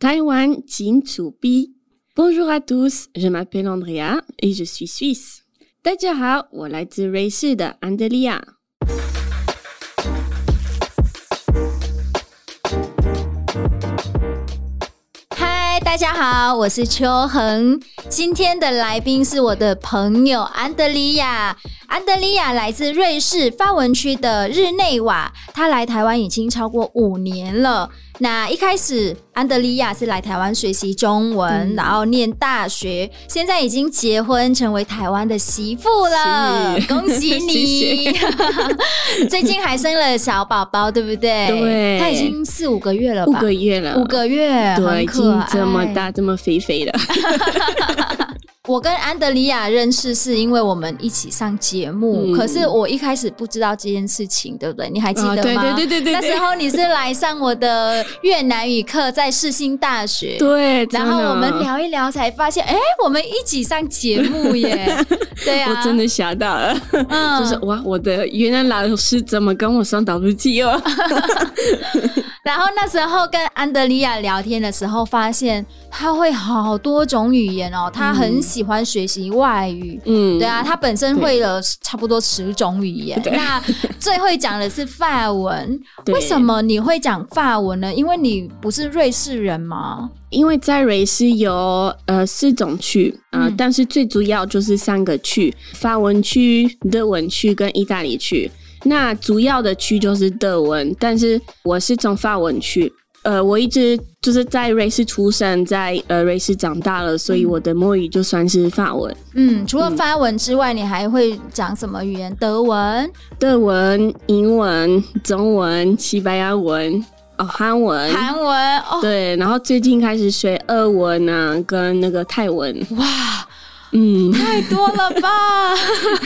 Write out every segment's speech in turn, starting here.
Taiwan Jin Tsubi. Bonjour à tous, je m'appelle Andrea et je suis suisse. 大家好，我来自瑞士的安德利亚。嗨，大家好，我是秋恒。今天的来宾是我的朋友安德利亚。安德利亚来自瑞士法文区的日内瓦，他来台湾已经超过五年了。那一开始，安德利亚是来台湾学习中文，嗯、然后念大学，现在已经结婚，成为台湾的媳妇了，恭喜你！最近还生了小宝宝，对不对？对，他已经四五个月了吧？五个月了，五个月，对，已经这么大，这么肥肥的。我跟安德利亚认识是因为我们一起上节目，嗯，可是我一开始不知道这件事情，对不对？你还记得吗？哦，对对对对对，那时候你是来上我的越南语课，在世新大学。对，然后我们聊一聊，才发现，哎，我们一起上节目耶！对啊，我真的吓到了，嗯，就是哇，我的越南老师怎么跟我上 WTO？然后那时候跟安德利亚聊天的时候，发现他会好多种语言哦，他很喜欢学习外语。嗯，对啊，他本身会了差不多十种语言。那最会讲的是法文。为什么你会讲法文呢？因为你不是瑞士人吗？因为在瑞士有呃四种区啊，呃嗯，但是最主要就是三个区：法文区、德文区跟意大利区。那主要的区就是德文，但是我是从法文区，呃，我一直就是在瑞士出生，在呃瑞士长大了，所以我的母语就算是法文。嗯，除了法文之外，嗯、你还会讲什么语言？德文、德文、英文、中文、西班牙文、哦，韩文、韩文，哦，对，然后最近开始学俄文啊，跟那个泰文。哇！嗯，太多了吧？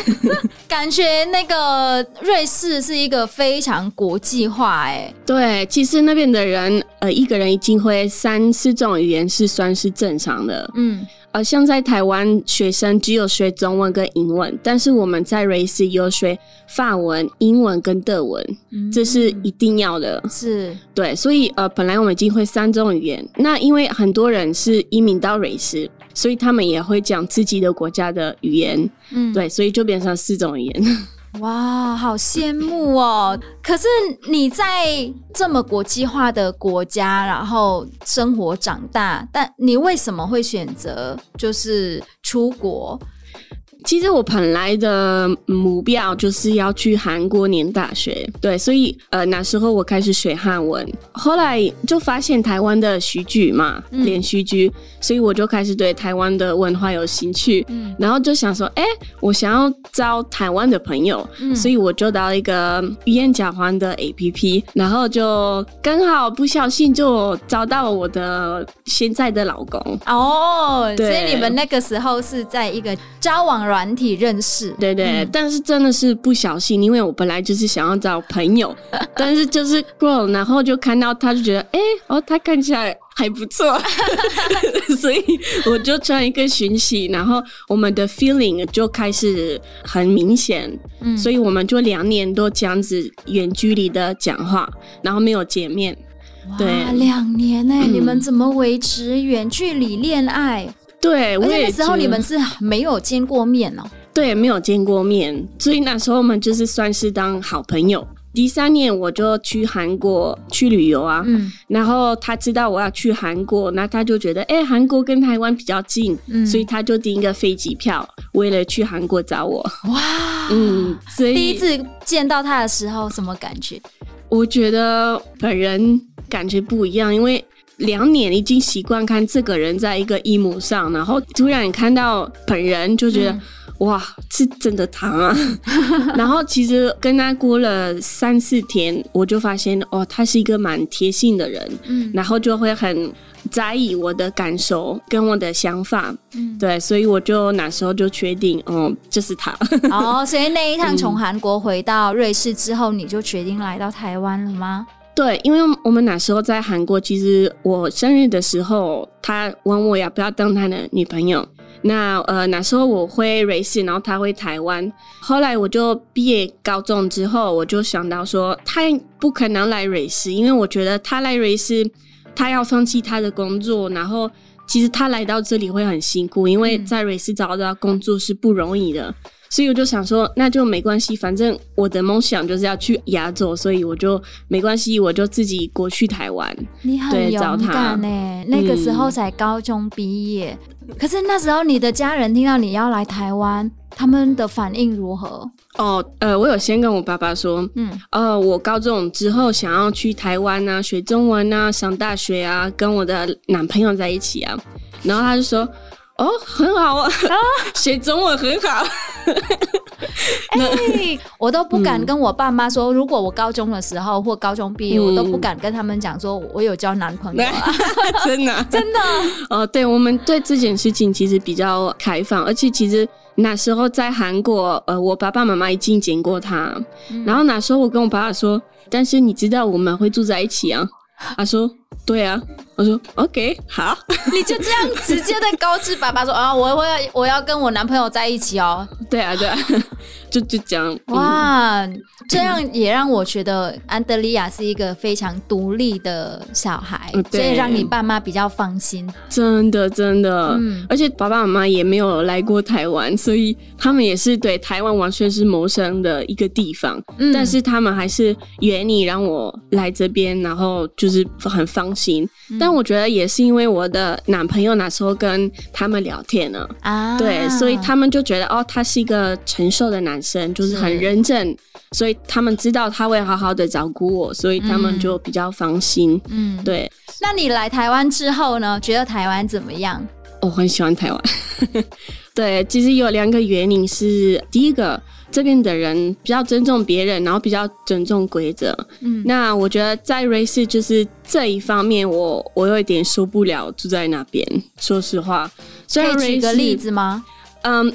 感觉那个瑞士是一个非常国际化哎。对，其实那边的人，呃，一个人已经会三四种语言是算是正常的。嗯，呃，像在台湾，学生只有学中文跟英文，但是我们在瑞士有学法文、英文跟德文，嗯，这是一定要的。是，对，所以呃，本来我们已经会三种语言，那因为很多人是移民到瑞士。所以他们也会讲自己的国家的语言，嗯，对，所以就变成四种语言。哇，好羡慕哦！可是你在这么国际化的国家，然后生活长大，但你为什么会选择就是出国？其实我本来的目标就是要去韩国念大学，对，所以呃那时候我开始学韩文，后来就发现台湾的戏剧嘛，连续剧，所以我就开始对台湾的文化有兴趣，嗯，然后就想说，哎，我想要招台湾的朋友，嗯，所以我就到一个语言交换的 APP，然后就刚好不小心就找到我的现在的老公。哦，对，所以你们那个时候是在一个交往软体认识，对对，嗯，但是真的是不小心，因为我本来就是想要找朋友，但是就是 grow，然后就看到他，就觉得，哎，哦，他看起来还不错，所以我就传一个讯息，然后我们的 feeling 就开始很明显，嗯，所以我们就两年多这样子远距离的讲话，然后没有见面，哇对，两年呢，嗯，你们怎么维持远距离恋爱？对，我也那时候你们是没有见过面哦。对，没有见过面，所以那时候我们就是算是当好朋友。第三年我就去韩国去旅游啊，嗯，然后他知道我要去韩国，那他就觉得，哎，韩国跟台湾比较近，嗯，所以他就订一个飞机票，为了去韩国找我。哇，嗯，所以第一次见到他的时候什么感觉？我觉得本人感觉不一样，因为。两年已经习惯看这个人在一个一幕上，然后突然看到本人，就觉得、嗯、哇，是真的他啊！然后其实跟他过了三四天，我就发现哦，他是一个蛮贴心的人，嗯，然后就会很在意我的感受跟我的想法，嗯，对，所以我就那时候就确定，哦，就是他。哦，所以那一趟从 韩国回到瑞士之后，嗯、你就决定来到台湾了吗？对，因为我们那时候在韩国，其实我生日的时候，他问我要不要当他的女朋友。那呃，那时候我回瑞士，然后他回台湾。后来我就毕业高中之后，我就想到说，他不可能来瑞士，因为我觉得他来瑞士他要放弃他的工作，然后其实他来到这里会很辛苦，因为在瑞士找到工作是不容易的。所以我就想说，那就没关系，反正我的梦想就是要去亚洲，所以我就没关系，我就自己过去台湾。你很勇敢呢、欸，那个时候才高中毕业，嗯、可是那时候你的家人听到你要来台湾，他们的反应如何？哦，呃，我有先跟我爸爸说，嗯，呃，我高中之后想要去台湾啊，学中文啊，上大学啊，跟我的男朋友在一起啊，然后他就说。哦，很好啊，啊学中文很好。哎、欸，我都不敢跟我爸妈说，如果我高中的时候或高中毕业，嗯、我都不敢跟他们讲说我有交男朋友啊。真的，真的。哦，对，我们对这件事情其实比较开放，而且其实那时候在韩国，呃，我爸爸妈妈已经见过他，嗯、然后那时候我跟我爸爸说，但是你知道我们会住在一起啊。他说：“对啊。”我说：“OK，好。”你就这样直接的告知爸爸说：“啊，我我要我要跟我男朋友在一起哦。”对啊，对啊，就就这样。哇，嗯、这样也让我觉得安德利亚是一个非常独立的小孩，所以让你爸妈比较放心。真的，真的。嗯，而且爸爸妈妈也没有来过台湾，所以他们也是对台湾完全是陌生的一个地方。嗯，但是他们还是愿意让我来这边，然后就是很放心。嗯、但我觉得也是因为我的男朋友那时候跟他们聊天了啊，对，所以他们就觉得哦，他是一个成熟的男生，就是很认真，所以他们知道他会好好的照顾我，所以他们就比较放心。嗯，对。那你来台湾之后呢？觉得台湾怎么样？我很喜欢台湾。对，其实有两个原因是，第一个。这边的人比较尊重别人，然后比较尊重规则。嗯，那我觉得在瑞士就是这一方面我，我我有一点受不了住在那边。说实话，可以举个例子吗？嗯，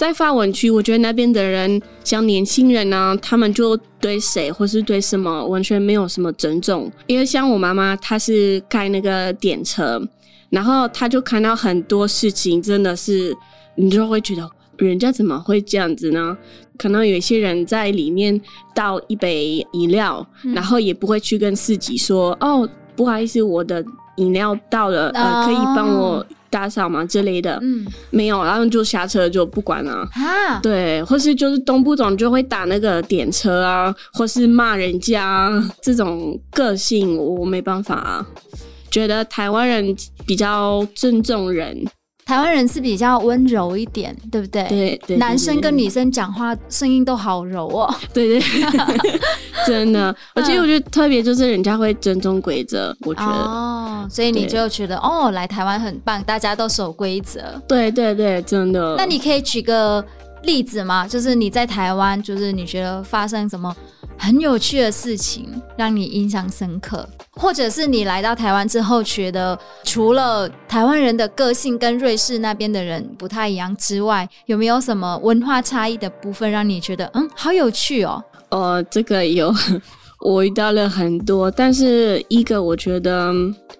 在发文区，我觉得那边的人像年轻人呢、啊，他们就对谁或是对什么完全没有什么尊重。因为像我妈妈，她是开那个电车，然后她就看到很多事情，真的是你就会觉得。人家怎么会这样子呢？可能有一些人在里面倒一杯饮料，嗯、然后也不会去跟司机说：“哦，不好意思，我的饮料到了，哦、呃，可以帮我打扫嘛？”之类的。嗯，没有，然后就下车就不管了。啊，对，或是就是动不动就会打那个点车啊，或是骂人家，这种个性我没办法啊。觉得台湾人比较尊重人。台湾人是比较温柔一点，对不对？对，对，对，男生跟女生讲话声音都好柔哦。对对，真的。而且我觉得特别就是人家会尊重规则，我觉得。哦，所以你就觉得哦，来台湾很棒，大家都守规则。对对对，真的。那你可以举个例子吗？就是你在台湾，就是你觉得发生什么？很有趣的事情让你印象深刻，或者是你来到台湾之后，觉得除了台湾人的个性跟瑞士那边的人不太一样之外，有没有什么文化差异的部分让你觉得嗯，好有趣哦？呃，这个有，我遇到了很多，但是一个我觉得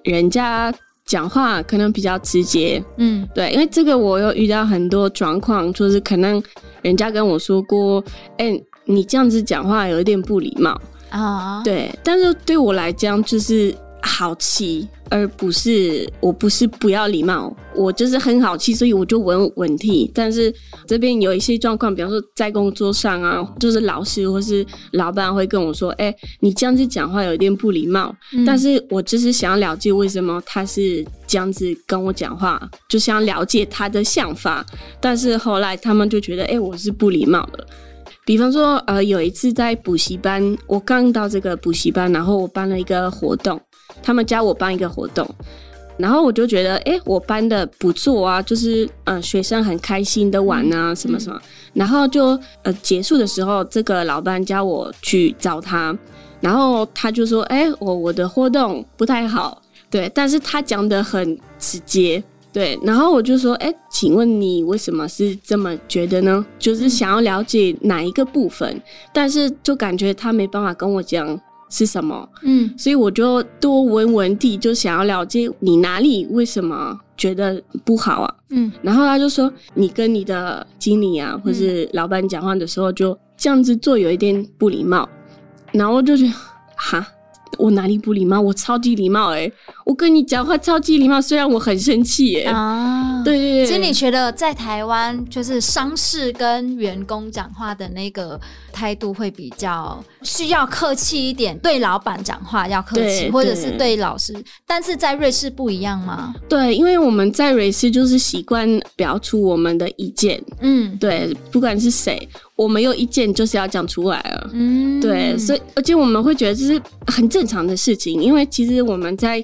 人家讲话可能比较直接，嗯，对，因为这个我有遇到很多状况，就是可能人家跟我说过，哎。你这样子讲话有一点不礼貌啊，对，但是对我来讲就是好气，而不是我不是不要礼貌，我就是很好气，所以我就问问题。但是这边有一些状况，比方说在工作上啊，就是老师或是老板会跟我说：“哎，你这样子讲话有一点不礼貌。”但是我就是想要了解为什么他是这样子跟我讲话，就想了解他的想法。但是后来他们就觉得：“哎，我是不礼貌的。”比方说，呃，有一次在补习班，我刚到这个补习班，然后我办了一个活动，他们教我办一个活动，然后我就觉得，哎，我办的不错啊，就是，呃，学生很开心的玩啊，什么什么，然后就，呃，结束的时候，这个老班叫我去找他，然后他就说，哎，我我的活动不太好，对，但是他讲的很直接。对，然后我就说，哎，请问你为什么是这么觉得呢？就是想要了解哪一个部分，但是就感觉他没办法跟我讲是什么，嗯，所以我就多问问题，就想要了解你哪里为什么觉得不好啊，嗯，然后他就说，你跟你的经理啊，或是老板讲话的时候就这样子做有一点不礼貌，然后我就觉得，哈。我哪里不礼貌？我超级礼貌哎、欸！我跟你讲话超级礼貌，虽然我很生气哎、欸。啊，对对对。其实你觉得在台湾，就是商事跟员工讲话的那个态度会比较需要客气一点，对老板讲话要客气，或者是对老师。但是在瑞士不一样吗？对，因为我们在瑞士就是习惯表出我们的意见。嗯，对，不管是谁。我没有意见，就是要讲出来了。嗯，对，所以而且我们会觉得这是很正常的事情，因为其实我们在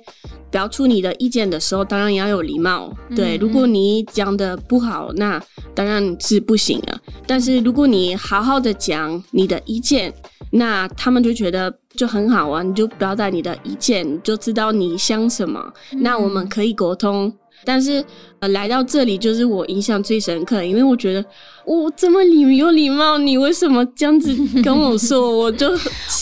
表出你的意见的时候，当然也要有礼貌。对，如果你讲的不好，那当然是不行了。但是如果你好好的讲你的意见，那他们就觉得就很好啊，你就表达你的意见，你就知道你想什么，那我们可以沟通。但是呃，来到这里就是我印象最深刻，因为我觉得我这么礼有礼貌，你为什么这样子跟我说？我就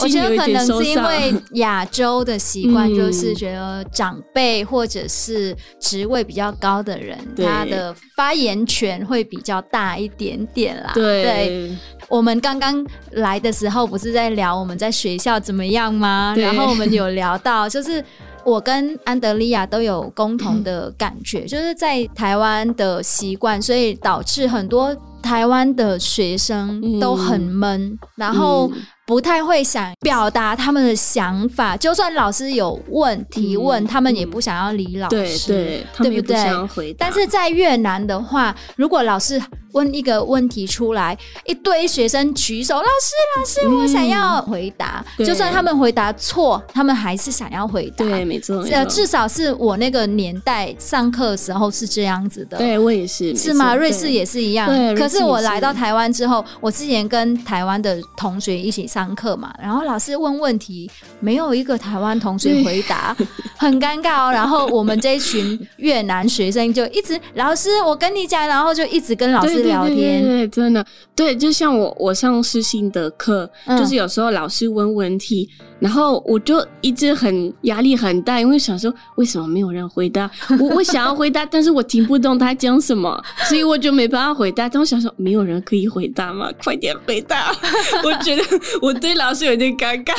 我觉得可能是因为亚洲的习惯，就是觉得长辈或者是职位比较高的人，嗯、他的发言权会比较大一点点啦。对，对我们刚刚来的时候不是在聊我们在学校怎么样吗？然后我们有聊到就是。我跟安德利亚都有共同的感觉，嗯、就是在台湾的习惯，所以导致很多台湾的学生都很闷，嗯、然后不太会想表达他们的想法。嗯、就算老师有问提问，嗯、他们也不想要理老师，对对，他们也不想要回答。但是在越南的话，如果老师问一个问题出来，一堆学生举手，老师，老师，我想要回答。嗯、就算他们回答错，他们还是想要回答。对，没错，呃，至少是我那个年代上课的时候是这样子的。对，我也是，是吗？瑞士也是一样。对，可是我来到台湾之后，我之前跟台湾的同学一起上课嘛，然后老师问问题，没有一个台湾同学回答，很尴尬哦。然后我们这一群越南学生就一直，老师，我跟你讲，然后就一直跟老师。聊天，对，对，对，对，真的对，就像我我上私信的课，嗯、就是有时候老师问问题，然后我就一直很压力很大，因为想说为什么没有人回答？我我想要回答，但是我听不懂他讲什么，所以我就没办法回答。但我想说，没有人可以回答吗？快点回答！我觉得我对老师有点尴尬。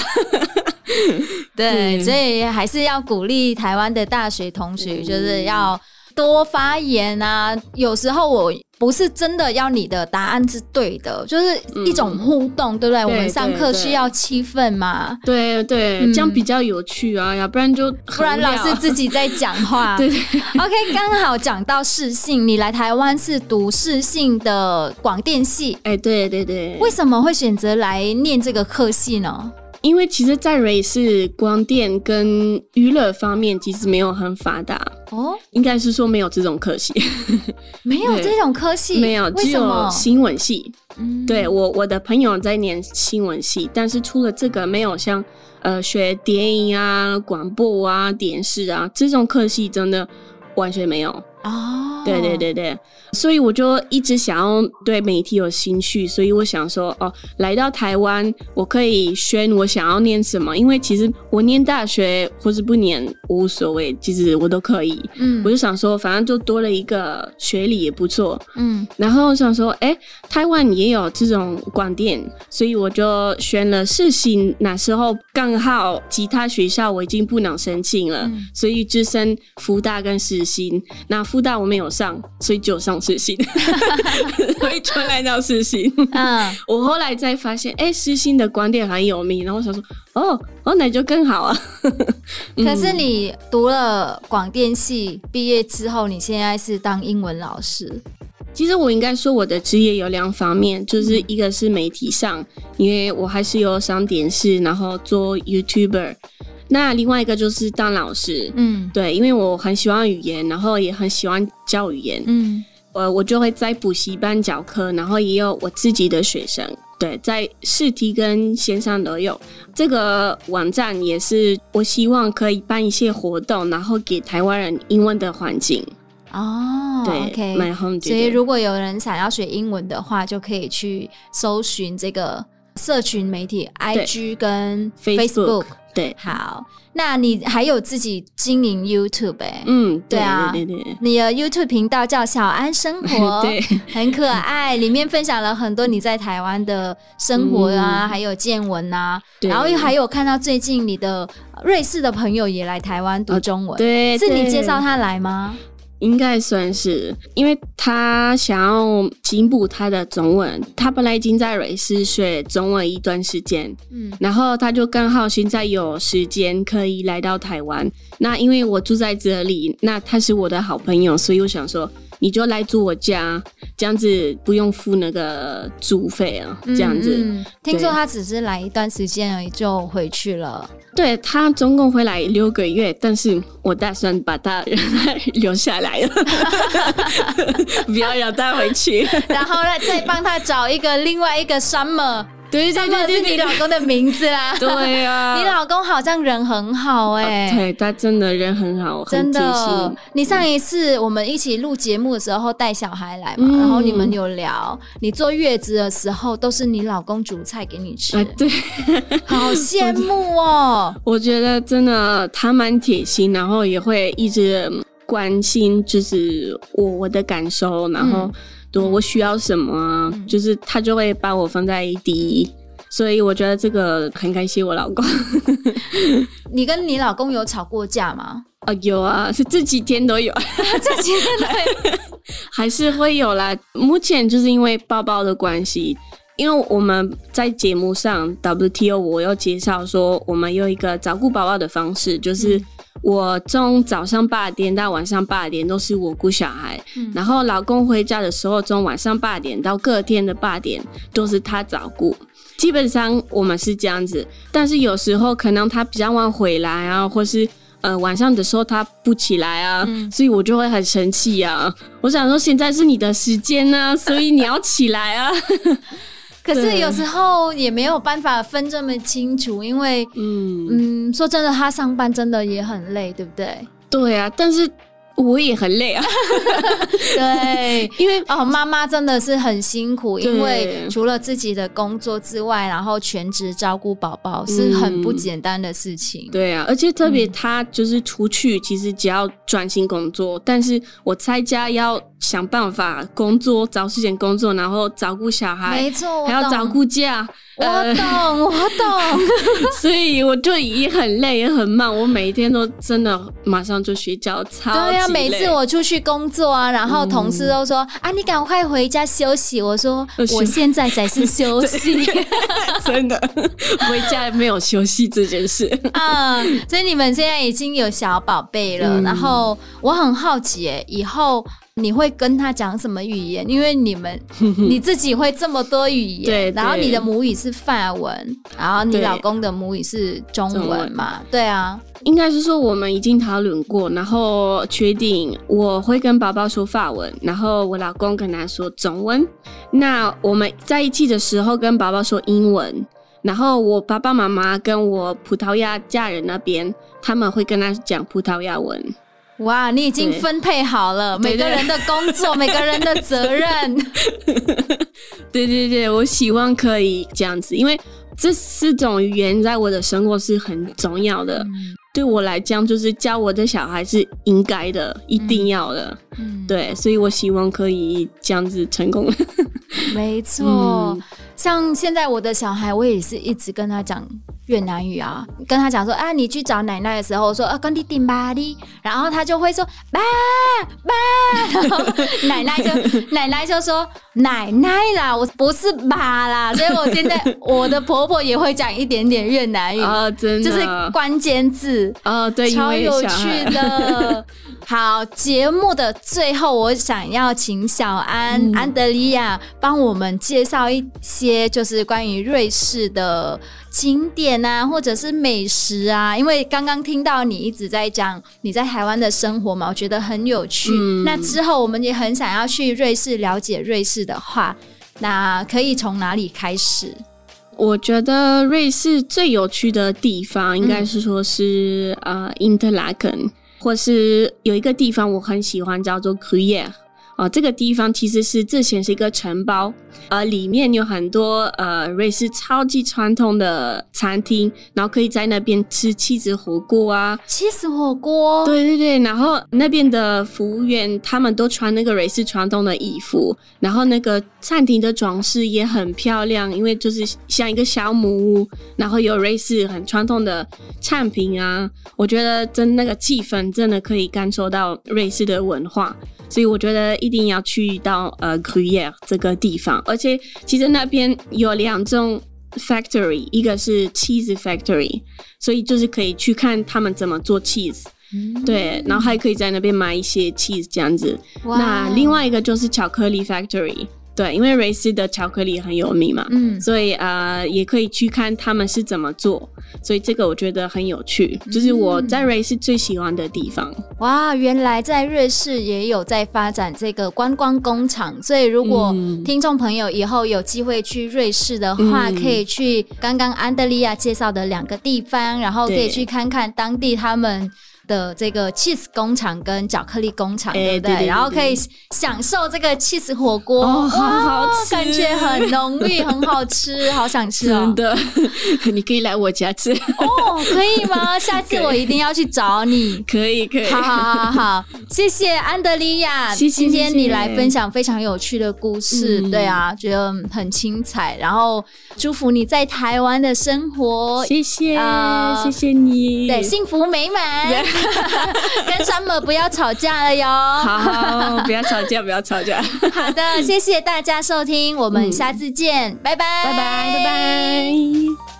对，对所以还是要鼓励台湾的大学同学，就是要。多发言啊！有时候我不是真的要你的答案是对的，就是一种互动，嗯、对不对？我们上课需要气氛嘛。对对，嗯、这样比较有趣啊，要不然就不然老师自己在讲话。对，对，，OK，刚好讲到世新，你来台湾是读世新的广电系。哎，对对对，为什么会选择来念这个科系呢？因为其实，在瑞士广电跟娱乐方面其实没有很发达哦，应该是说没有这种科系，没有这种科系，没有，只有新闻系。嗯，对，我我的朋友在念新闻系，但是除了这个，没有像呃学电影啊、广播啊、电视啊这种科系，真的完全没有。哦，对对对对，所以我就一直想要对媒体有兴趣，所以我想说，哦，来到台湾，我可以选我想要念什么，因为其实我念大学或是不念无所谓，其实我都可以。嗯，我就想说，反正就多了一个学历也不错。嗯，然后我想说，哎，台湾也有这种广电，所以我就选了世新。那时候刚好其他学校我已经不能申请了，嗯，所以只剩福大跟世新。那福大我没有上，所以就上私信，所以就来到世新。嗯，我后来才发现，哎、欸，世新的观点很有名，然后我想说，哦，哦，那就更好啊。可是你读了广电系，毕业之后，你现在是当英文老师。其实我应该说，我的职业有两方面，就是一个是媒体上，因为我还是有上电视，然后做 YouTuber。那另外一个就是当老师，嗯，对，因为我很喜欢语言，然后也很喜欢教语言，嗯，我我就会在补习班教课，然后也有我自己的学生，对，在试题跟线上都有。这个网站也是我希望可以办一些活动，然后给台湾人英文的环境。哦，对，OK，My home，所以如果有人想要学英文的话，就可以去搜寻这个社群媒体，IG 跟 Facebook。对，好，那你还有自己经营 YouTube 哎、欸？嗯，对啊，对对对，你的 YouTube 频道叫小安生活，对，很可爱，里面分享了很多你在台湾的生活啊，嗯、还有见闻啊，然后又还有看到最近你的瑞士的朋友也来台湾读中文，对，是你介绍他来吗？应该算是，因为他想要进步他的中文，他本来已经在瑞士学中文一段时间，嗯，然后他就刚好现在有时间可以来到台湾。那因为我住在这里，那他是我的好朋友，所以我想说。你就来住我家，这样子不用付那个租费啊。这样子，嗯嗯、听说他只是来一段时间而已，就回去了。对，他总共回来六个月，但是我打算把他 留下来了，不要让他回去，然后呢，再帮他找一个另外一个 summer。对，这就是你老公的名字啦。对呀，你老公好像人很好哎。对，他真的人很好，真的。你上一次我们一起录节目的时候带小孩来嘛，然后你们有聊，你坐月子的时候都是你老公煮菜给你吃。对，好羡慕哦。我觉得真的他蛮贴心，然后也会一直关心，就是我我的感受，然后。我需要什么，嗯、就是他就会把我放在第一，所以我觉得这个很感谢我老公。你跟你老公有吵过架吗？啊，有啊，是这几天都有，这几天都有，还是会有啦。目前就是因为宝宝的关系，因为我们在节目上 WTO 我有介绍说，我们有一个照顾宝宝的方式，就是。我从早上八点到晚上八点都是我顾小孩，嗯、然后老公回家的时候，从晚上八点到隔天的八点都是他照顾。基本上我们是这样子，但是有时候可能他比较晚回来啊，或是呃晚上的时候他不起来啊，嗯、所以我就会很生气啊。我想说现在是你的时间呢、啊，所以你要起来啊。可是有时候也没有办法分这么清楚，因为嗯嗯，说真的，他上班真的也很累，对不对？对啊，但是。我也很累啊，对，因为哦，妈妈真的是很辛苦，因为除了自己的工作之外，然后全职照顾宝宝是很不简单的事情。嗯、对啊，而且特别他就是出去，其实只要专心工作，嗯、但是我在家要想办法工作，找时间工作，然后照顾小孩，没错，还要照顾家。我懂，我懂，所以我就也很累，也很慢。我每一天都真的马上就睡觉，超每次我出去工作啊，然后同事都说：“嗯、啊，你赶快回家休息。”我说：“我现在才是休息。” 真的，回家没有休息这件事。嗯，所以你们现在已经有小宝贝了，嗯、然后我很好奇，哎，以后。你会跟他讲什么语言？因为你们 你自己会这么多语言，对，然后你的母语是法文，然后你老公的母语是中文嘛？对啊，应该是说我们已经讨论过，然后确定我会跟宝宝说法文，然后我老公跟他说中文。那我们在一起的时候跟宝宝说英文，然后我爸爸妈妈跟我葡萄牙家人那边他们会跟他讲葡萄牙文。哇，你已经分配好了每个人的工作，每个人的责任。对对对，我希望可以这样子，因为这四种语言在我的生活是很重要的。嗯、对我来讲，就是教我的小孩是应该的，一定要的。嗯、对，所以我希望可以这样子成功。没错，嗯、像现在我的小孩，我也是一直跟他讲。越南语啊，跟他讲说啊，你去找奶奶的时候，我说啊，跟你顶巴哩，然后他就会说爸爸，然后奶奶就奶奶就说奶奶啦，我不是爸啦，所以我现在我的婆婆也会讲一点点越南语啊，真的，就是关键字。啊，对，超有趣的。好，节目的最后，我想要请小安、嗯、安德利亚帮我们介绍一些，就是关于瑞士的景点啊，或者是美食啊。因为刚刚听到你一直在讲你在台湾的生活嘛，我觉得很有趣。嗯、那之后我们也很想要去瑞士了解瑞士的话，那可以从哪里开始？我觉得瑞士最有趣的地方，应该是说是、嗯、呃，因特拉根。或是有一个地方我很喜欢，叫做呃，这个地方其实是之前是一个城堡，呃，里面有很多呃瑞士超级传统的餐厅，然后可以在那边吃起司火锅啊，起司火锅，对对对，然后那边的服务员他们都穿那个瑞士传统的衣服，然后那个餐厅的装饰也很漂亮，因为就是像一个小木屋，然后有瑞士很传统的产品啊，我觉得真那个气氛真的可以感受到瑞士的文化。所以我觉得一定要去到呃 Gruyère 这个地方，而且其实那边有两种 factory，一个是 cheese factory，所以就是可以去看他们怎么做 cheese，嗯，对，然后还可以在那边买一些 cheese 这样子。那另外一个就是巧克力 factory。对，因为瑞士的巧克力很有名嘛，嗯，所以呃也可以去看他们是怎么做，所以这个我觉得很有趣，就是我在瑞士最喜欢的地方。哇，原来在瑞士也有在发展这个观光工厂，所以如果听众朋友以后有机会去瑞士的话，嗯、可以去刚刚安德利亚介绍的两个地方，然后可以去看看当地他们。的这个 cheese 工厂跟巧克力工厂，对不对？然后可以享受这个 cheese 火锅，哦，好好吃，感觉很浓郁，很好吃，好想吃哦！真的，你可以来我家吃哦，可以吗？下次我一定要去找你。可以，可以，好好好好，谢谢安德利亚，谢谢，今天你来分享非常有趣的故事，嗯、对啊，觉得很精彩。然后祝福你在台湾的生活，谢谢，呃、谢谢你，对，幸福美满。跟 Summer 不要吵架了哟！好，好，不要吵架，不要吵架。好的，谢谢大家收听，我们下次见，嗯、拜拜，拜拜，拜拜。